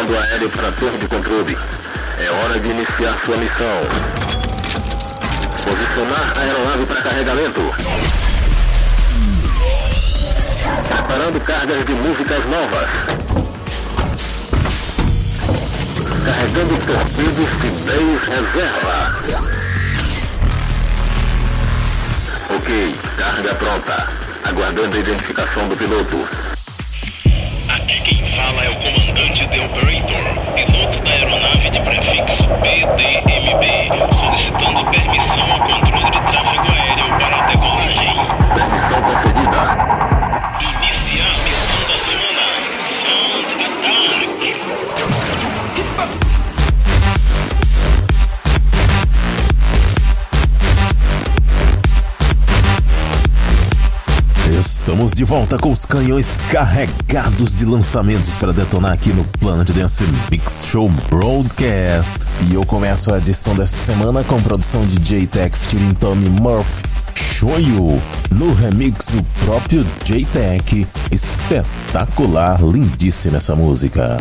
Comando aéreo para torre de controle. É hora de iniciar sua missão. Posicionar a aeronave para carregamento. Preparando cargas de músicas novas. Carregando torpedos de 10 reserva. Ok, carga pronta. Aguardando a identificação do piloto. Aqui quem fala é o comandante The Operator, piloto da aeronave de prefixo PDMB, solicitando permissão ao controle de tráfego aéreo para a decolagem. Permissão concedida. Iniciar Estamos de volta com os canhões carregados de lançamentos para detonar aqui no Planet Dance Mix Show Broadcast. E eu começo a edição desta semana com produção de J-Tech featuring Tommy Murphy. Show You, no remix do próprio J-Tech. Espetacular, lindíssima essa música.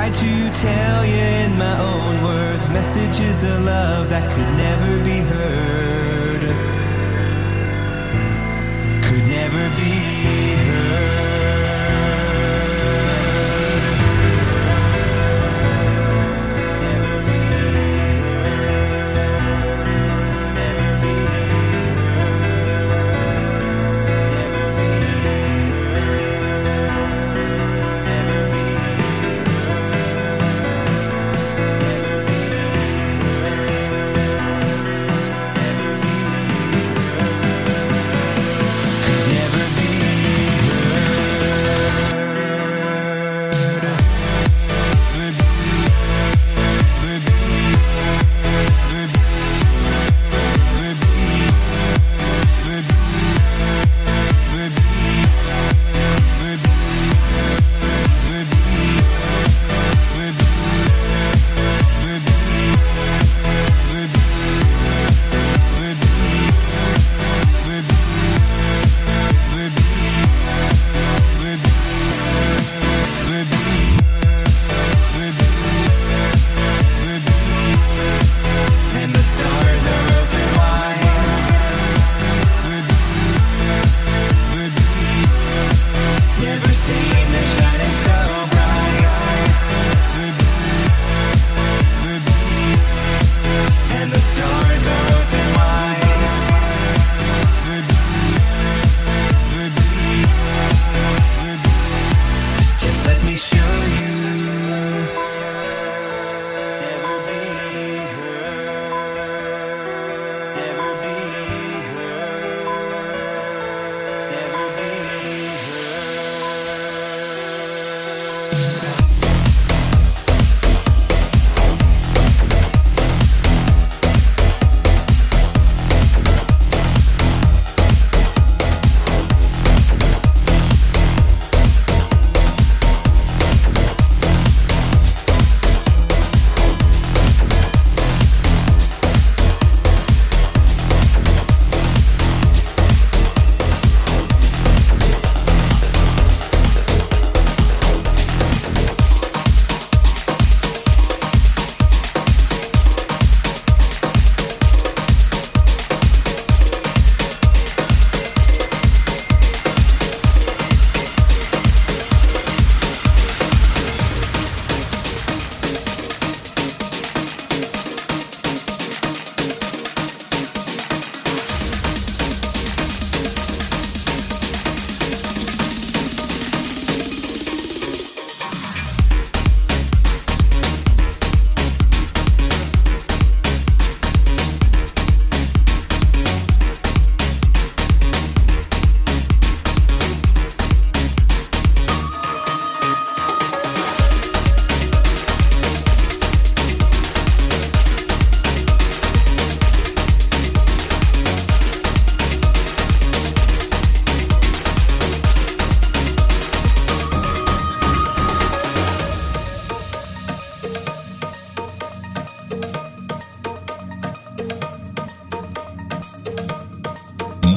Tried to tell you in my own words, messages of love that could never be heard. Could never be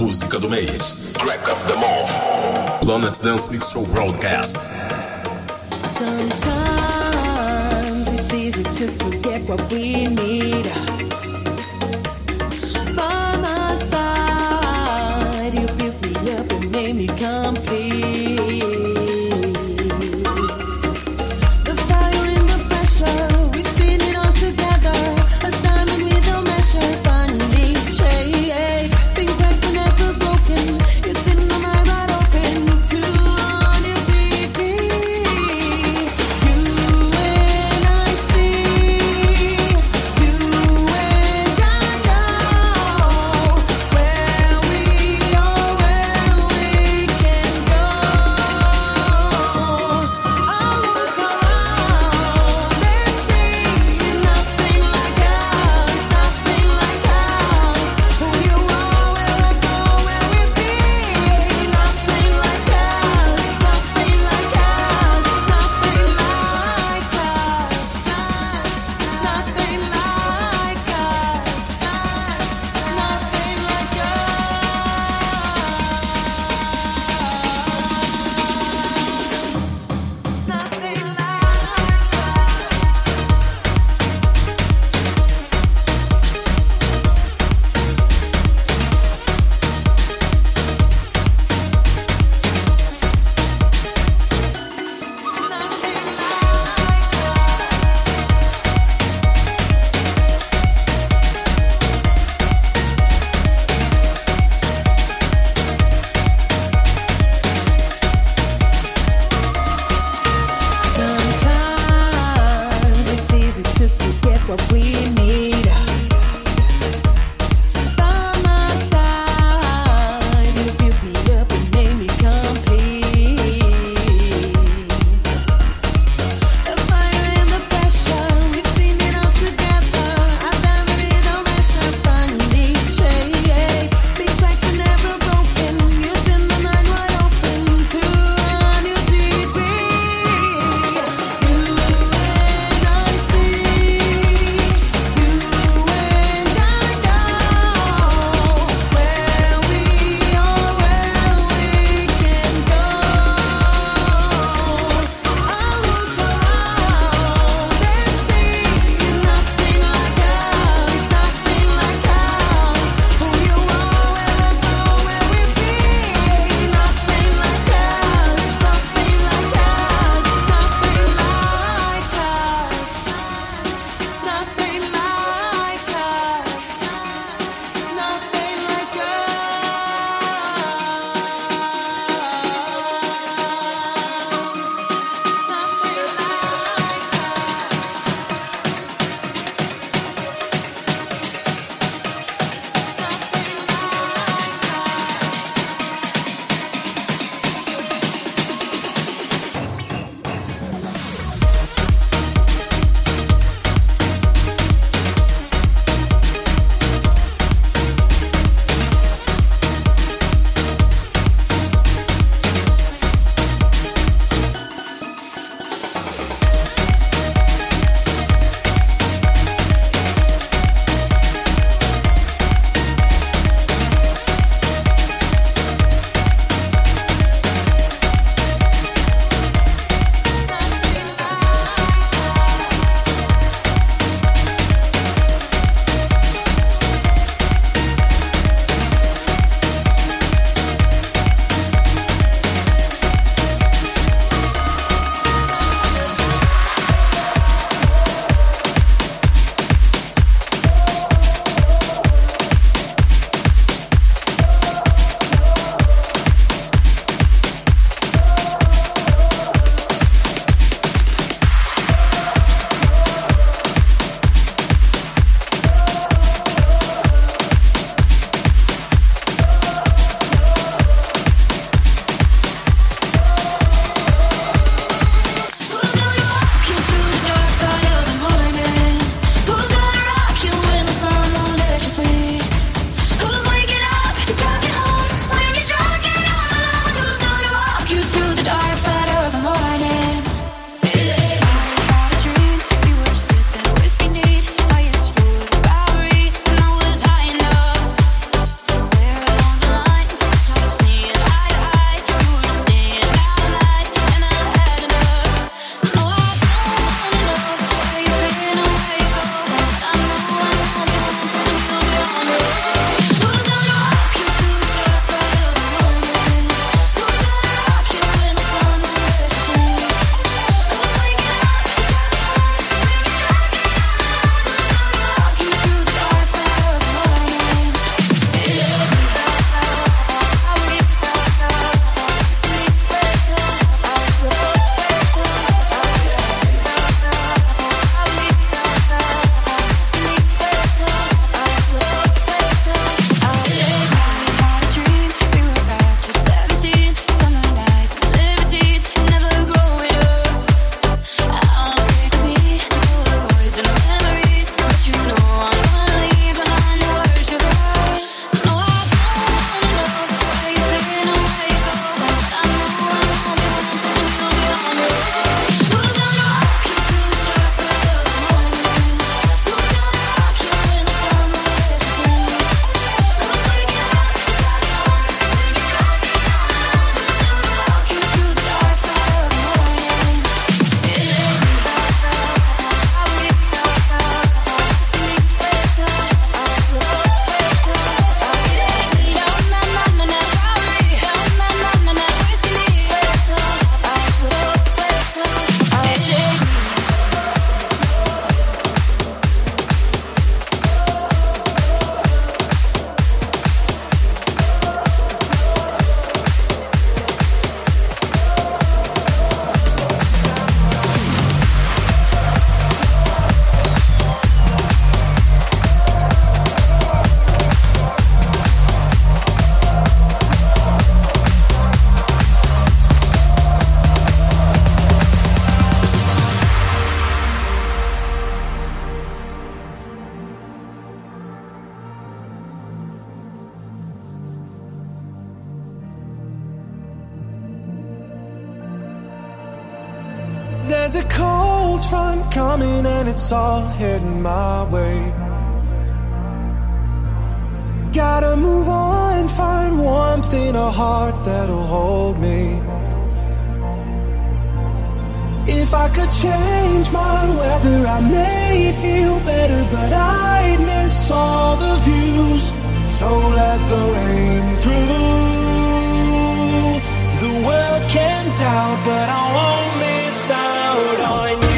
música do mês. Track of the Month. Planet Dance Mix Show Broadcast. and it's all heading my way. Gotta move on and find warmth in a heart that'll hold me. If I could change my weather, I may feel better, but I'd miss all the views. So let the rain through. The world can doubt, but I won't miss out on you.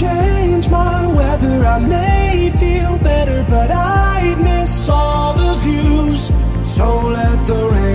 change my weather. I may feel better, but I'd miss all the views. So let the rain.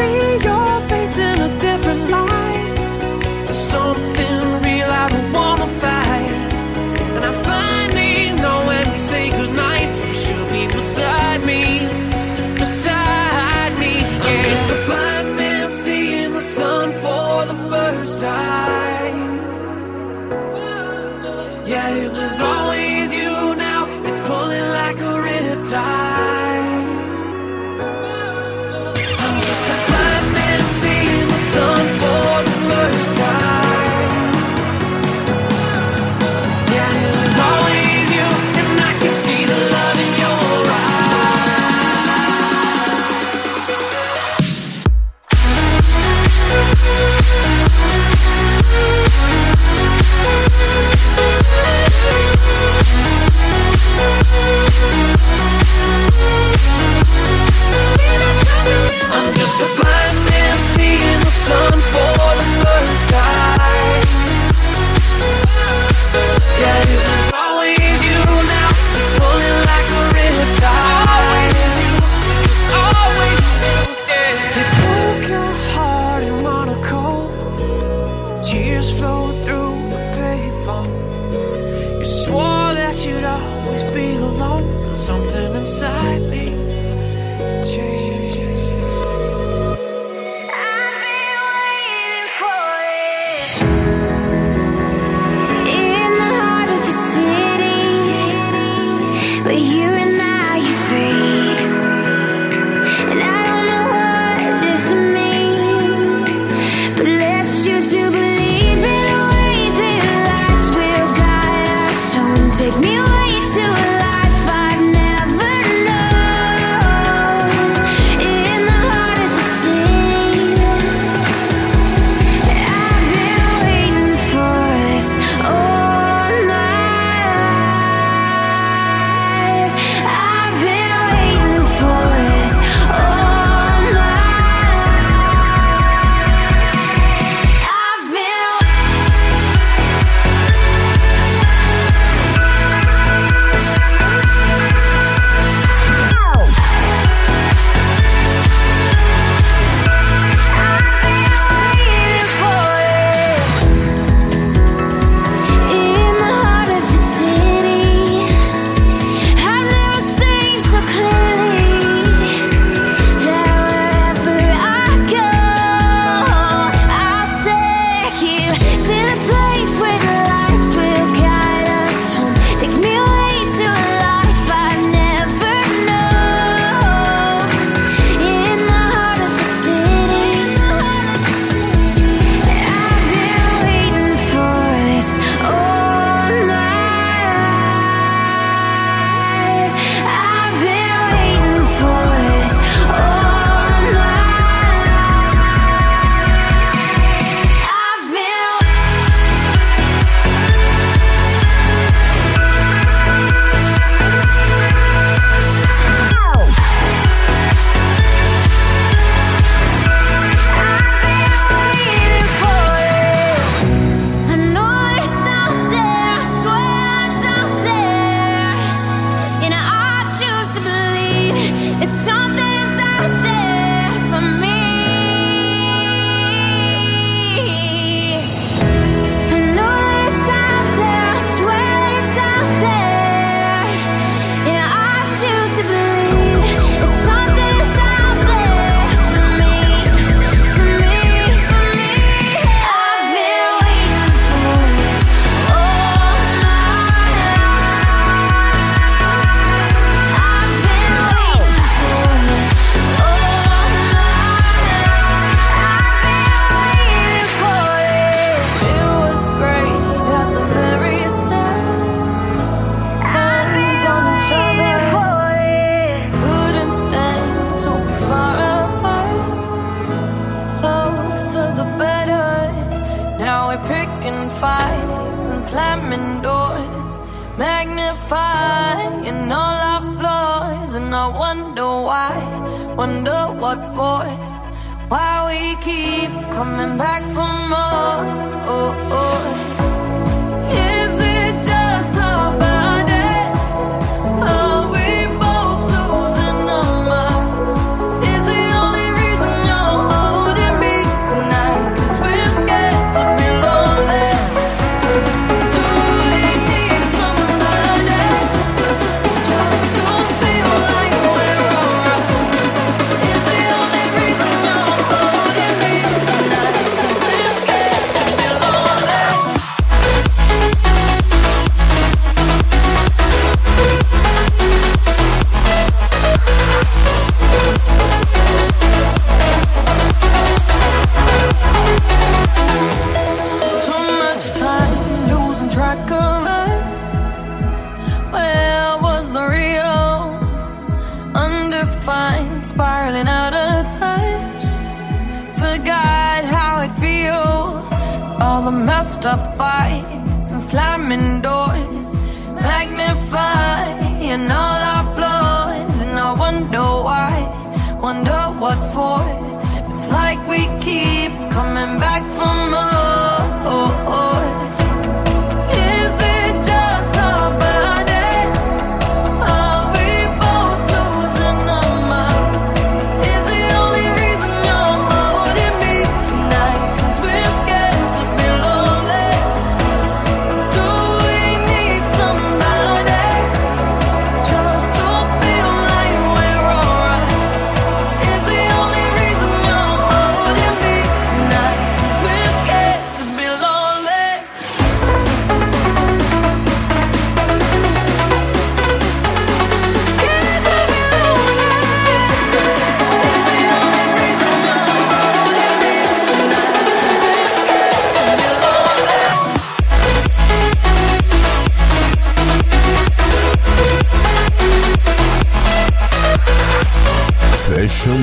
See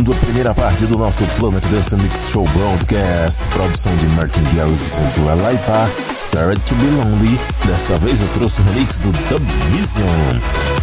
A primeira parte do nosso Planet Dance Mix Show Broadcast, produção de Martin Garrix e do Park, Scared to Be Lonely. Dessa vez eu trouxe o remix do Dub Vision.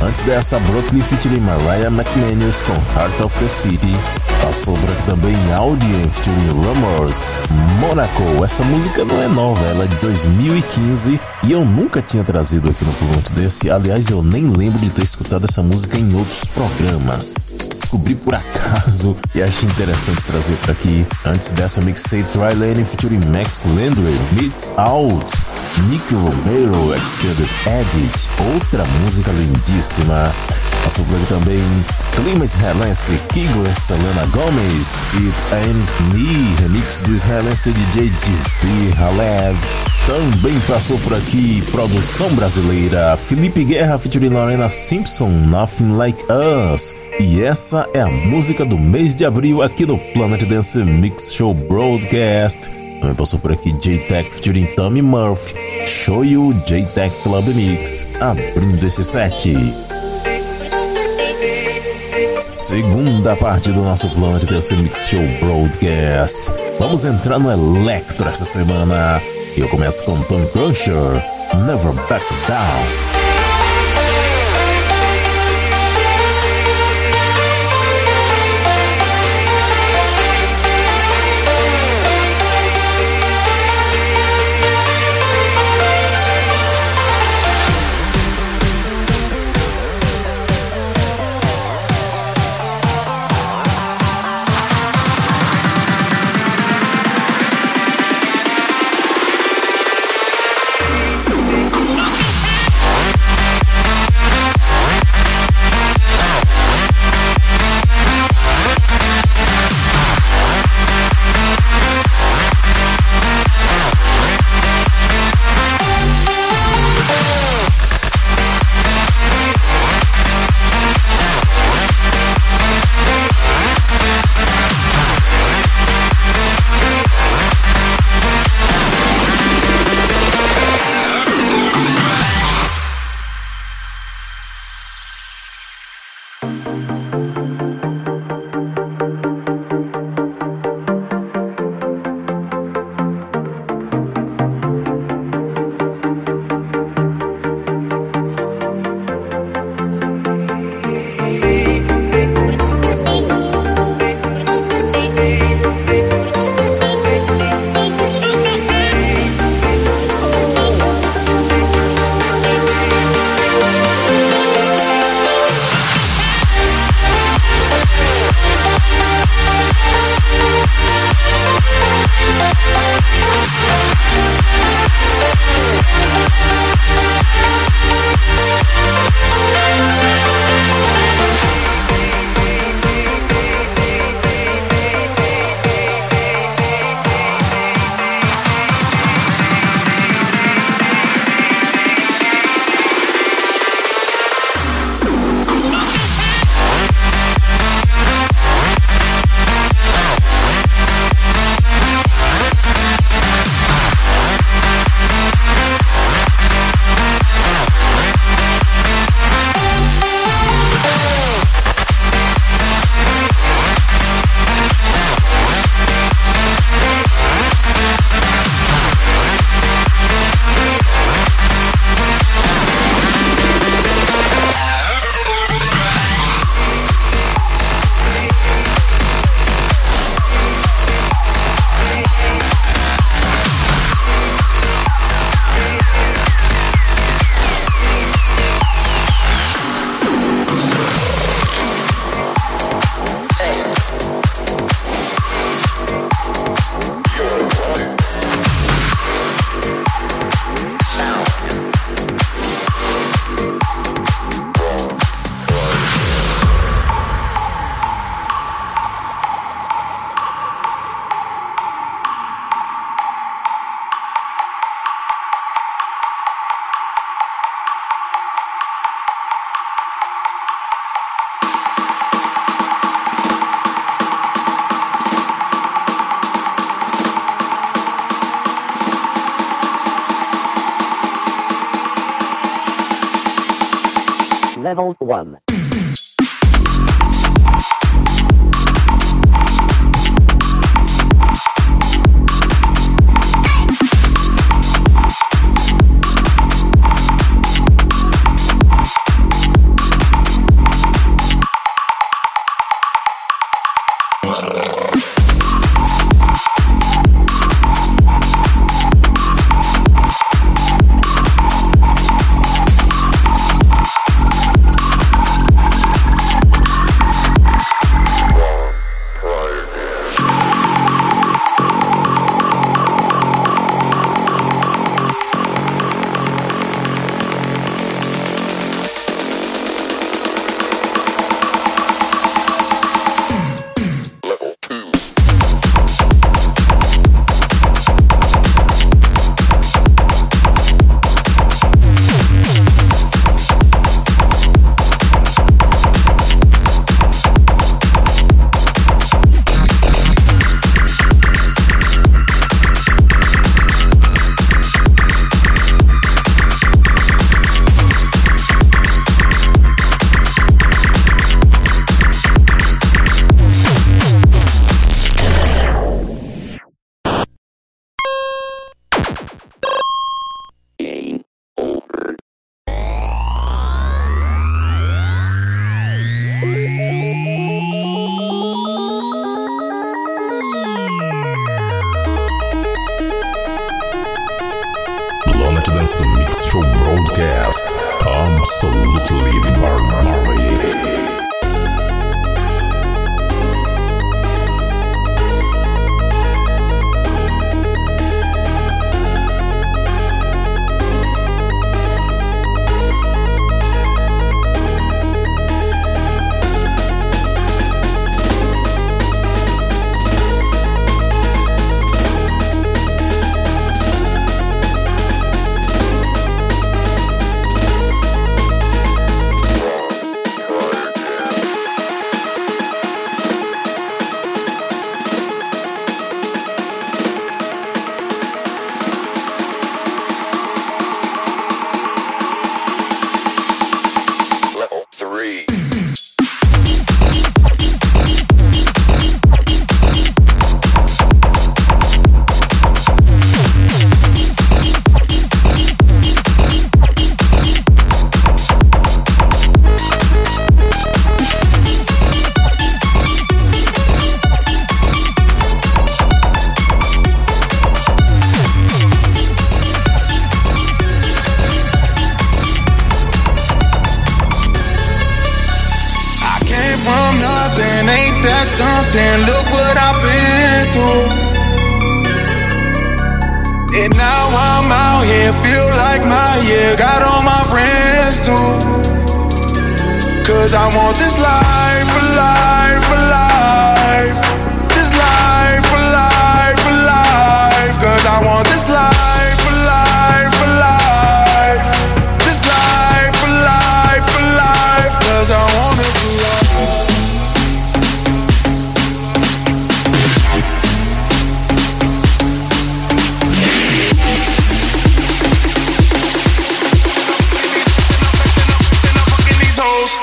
Antes dessa, Brooklyn featuring Mariah McManus com Heart of the City. Passou por aqui também Audien featuring Rumors, Monaco. Essa música não é nova, ela é de 2015 e eu nunca tinha trazido aqui no Planet Dance. Aliás, eu nem lembro de ter escutado essa música em outros programas descobri por acaso e achei interessante trazer para aqui. Antes dessa, mixei Try Lane featuring Max Landry, Miss Out, Nick Romero Extended Edit, outra música lindíssima. Passou por aqui também Clima Israelense, Kigo Selena Gomez, It Ain't Me, remix do israelense DJ DP Halev. Também passou por aqui produção brasileira, Felipe Guerra featuring Lorena Simpson, Nothing Like Us. E essa é a música do mês de abril aqui no Planet Dance Mix Show Broadcast. Também passou por aqui J-Tech featuring Tommy Murphy, Show You J-Tech Club Mix, abrindo esse set. Segunda parte do nosso Planet Dance Mix Show Broadcast. Vamos entrar no Electro essa semana. E eu começo com Tom Crusher, Never Back Down.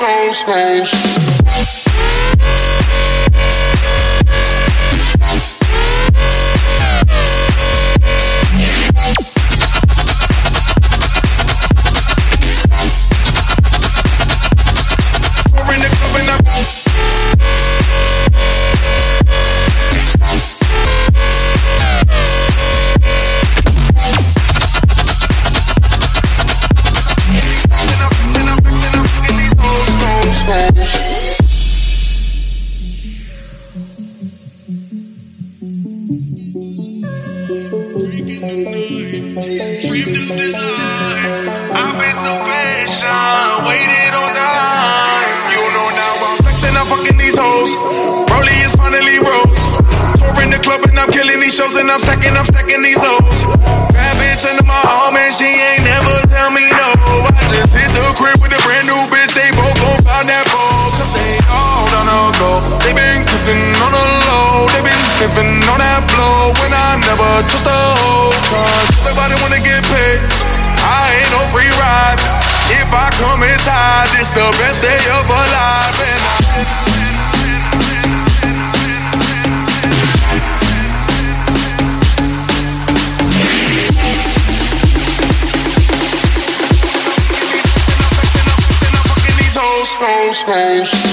Hoes, hoes. Never trust a hoe. Cause everybody wanna get paid. I ain't no free ride. If I come inside, it's the best day of our life. And I hoes, hoes, hoes.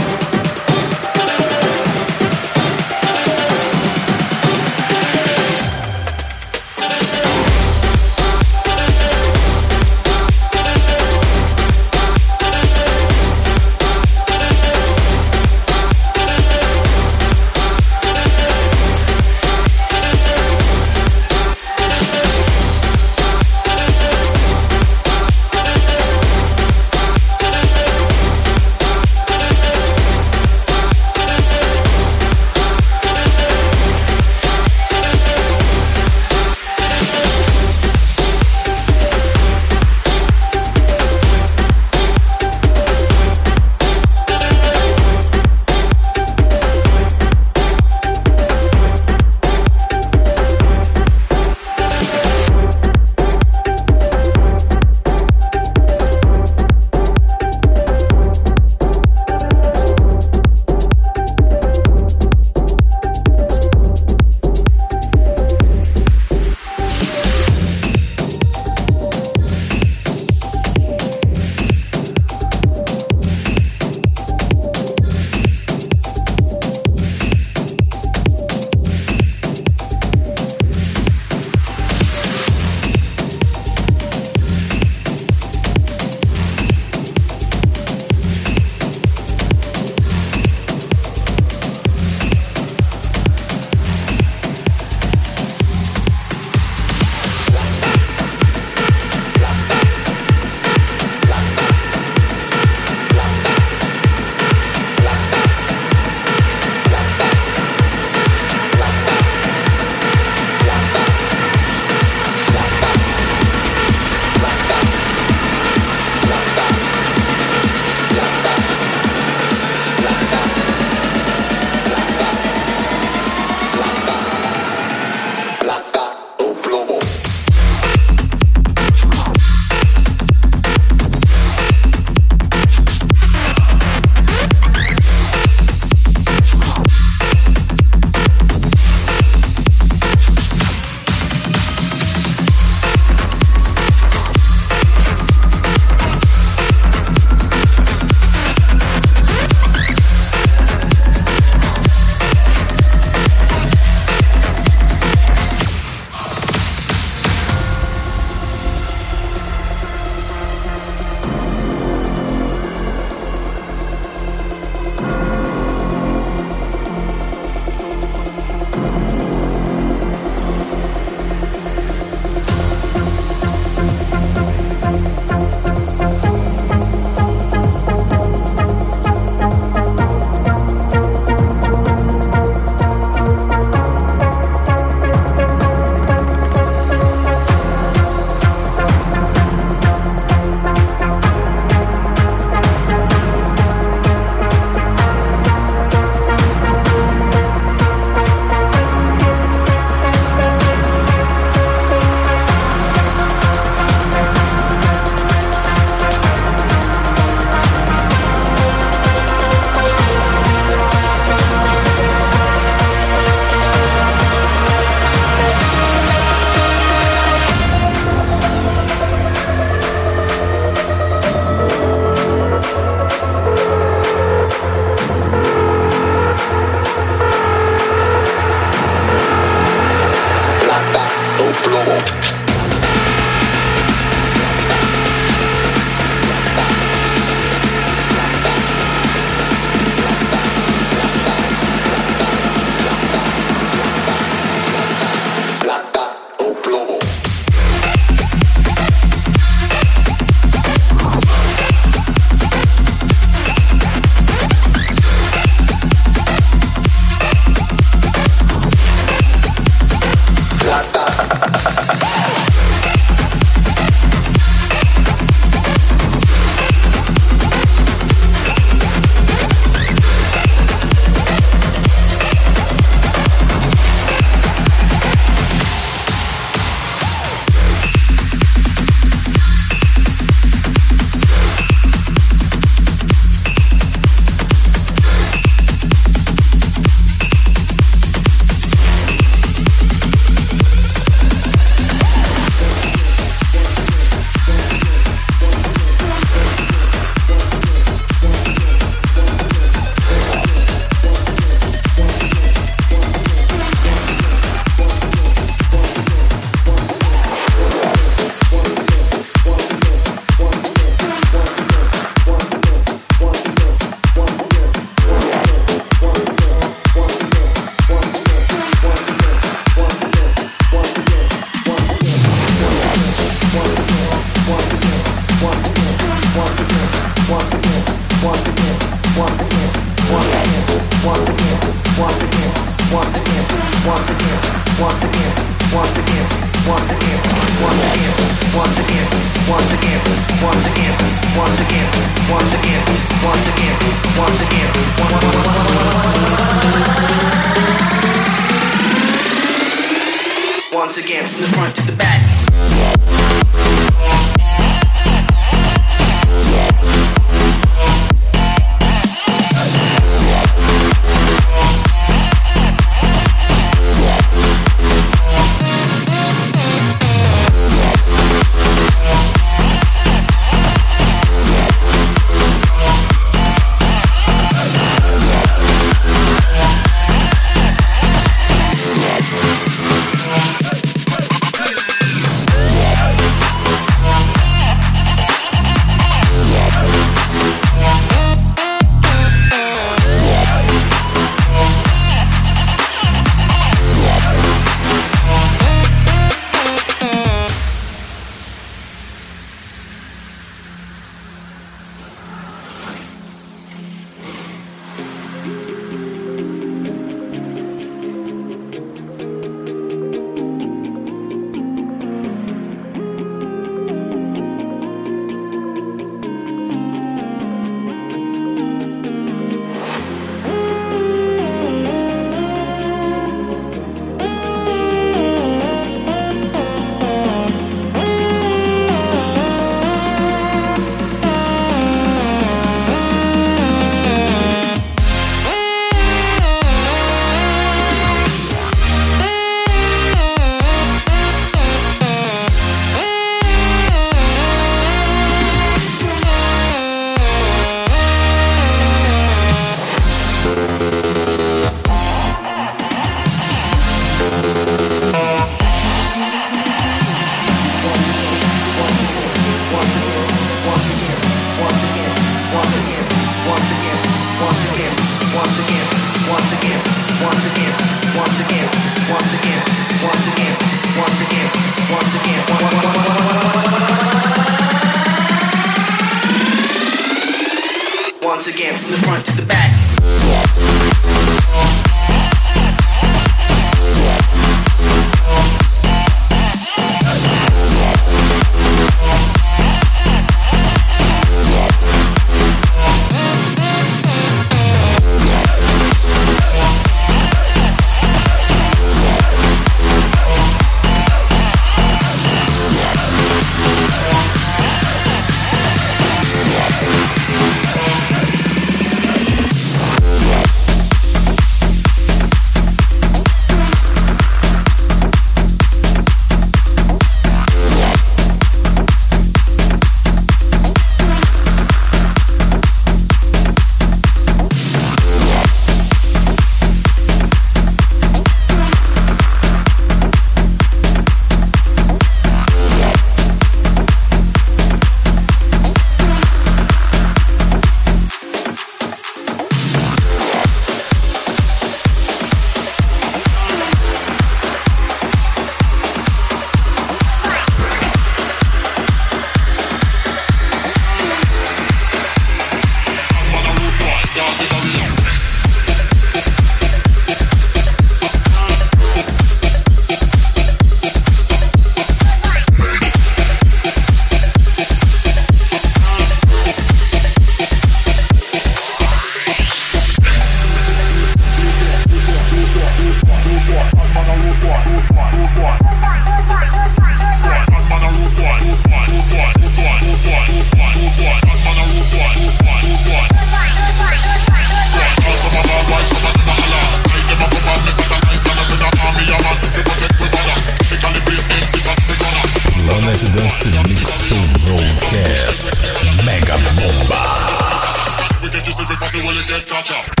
bullet, then touch up.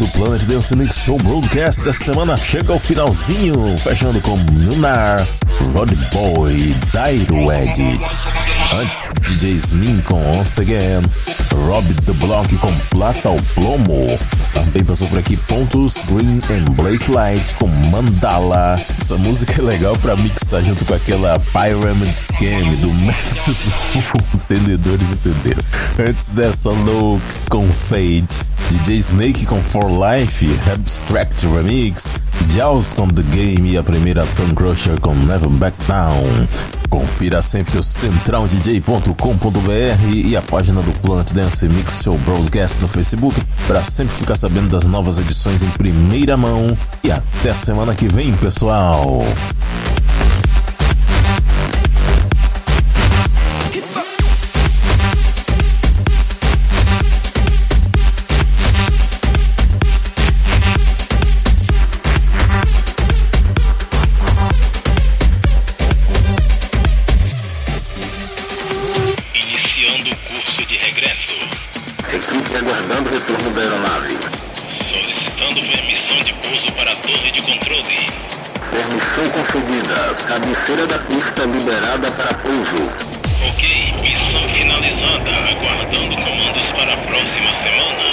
Nosso Planet Dance Mix Show Broadcast dessa semana chega ao finalzinho, fechando com Lunar, Rod Boy, Dairo Edit. Antes, DJ Smin com Once Again, Rob The Block com Plata ao Plomo. Também passou por aqui Pontos, Green and Blake Light com Mandala. Essa música é legal pra mixar junto com aquela Pyramid Scam do Métodos Entendedores entenderam. Antes dessa, Looks com Fade. DJ Snake com For Life, Abstract Remix, Jaws com The Game e a primeira Tom Crusher com Never Back Down. Confira sempre o centraldj.com.br e a página do Planet Dance Mix Show Broadcast no Facebook para sempre ficar sabendo das novas edições em primeira mão. E até semana que vem, pessoal! Cabeceira da pista liberada para pouso. Ok, missão finalizada. Aguardando comandos para a próxima semana.